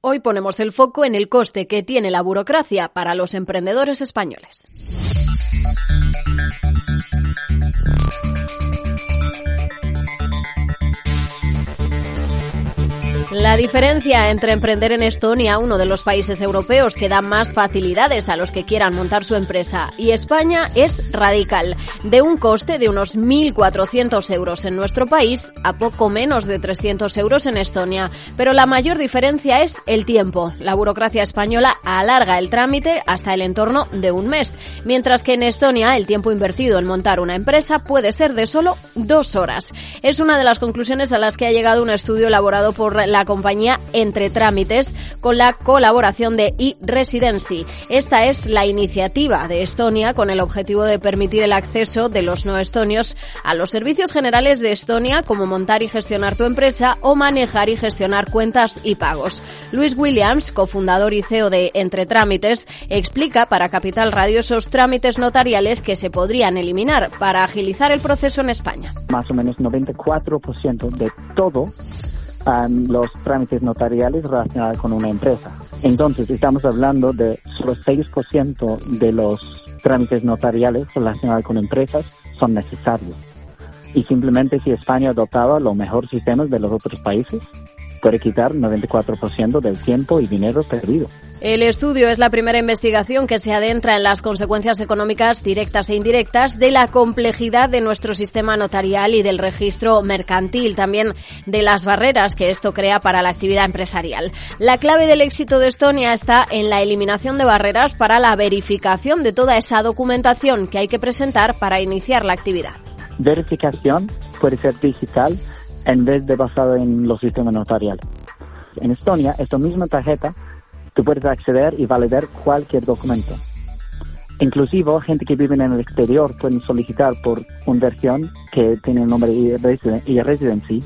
Hoy ponemos el foco en el coste que tiene la burocracia para los emprendedores españoles. La diferencia entre emprender en Estonia, uno de los países europeos que da más facilidades a los que quieran montar su empresa, y España es radical, de un coste de unos 1.400 euros en nuestro país a poco menos de 300 euros en Estonia. Pero la mayor diferencia es el tiempo. La burocracia española alarga el trámite hasta el entorno de un mes, mientras que en Estonia el tiempo invertido en montar una empresa puede ser de solo dos horas. Es una de las conclusiones a las que ha llegado un estudio elaborado por la compañía Entre Trámites con la colaboración de eResidency. Esta es la iniciativa de Estonia con el objetivo de permitir el acceso de los no estonios a los servicios generales de Estonia como montar y gestionar tu empresa o manejar y gestionar cuentas y pagos. Luis Williams, cofundador y CEO de Entre Trámites, explica para Capital Radio esos trámites notariales que se podrían eliminar para agilizar el proceso en España. Más o menos 94% de todo los trámites notariales relacionados con una empresa. Entonces, estamos hablando de solo 6% de los trámites notariales relacionados con empresas son necesarios. Y simplemente si España adoptaba los mejores sistemas de los otros países, puede quitar 94% del tiempo y dinero perdido. El estudio es la primera investigación que se adentra en las consecuencias económicas directas e indirectas de la complejidad de nuestro sistema notarial y del registro mercantil, también de las barreras que esto crea para la actividad empresarial. La clave del éxito de Estonia está en la eliminación de barreras para la verificación de toda esa documentación que hay que presentar para iniciar la actividad. Verificación puede ser digital en vez de basado en los sistemas notariales. En Estonia, esta misma tarjeta, tú puedes acceder y validar cualquier documento. Inclusive, gente que vive en el exterior pueden solicitar por una versión que tiene el nombre y residency.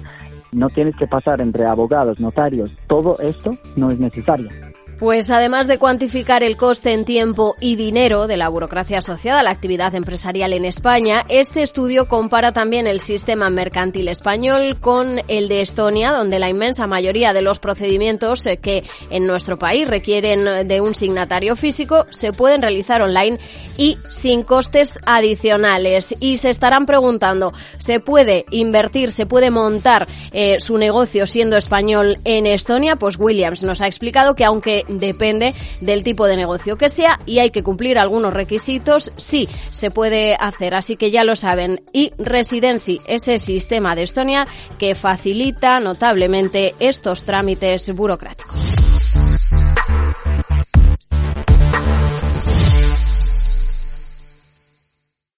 No tienes que pasar entre abogados, notarios. Todo esto no es necesario. Pues además de cuantificar el coste en tiempo y dinero de la burocracia asociada a la actividad empresarial en España, este estudio compara también el sistema mercantil español con el de Estonia, donde la inmensa mayoría de los procedimientos eh, que en nuestro país requieren de un signatario físico se pueden realizar online y sin costes adicionales. Y se estarán preguntando, ¿se puede invertir, se puede montar eh, su negocio siendo español en Estonia? Pues Williams nos ha explicado que aunque depende del tipo de negocio que sea y hay que cumplir algunos requisitos, sí se puede hacer. Así que ya lo saben. Y Residency, ese sistema de Estonia que facilita notablemente estos trámites burocráticos.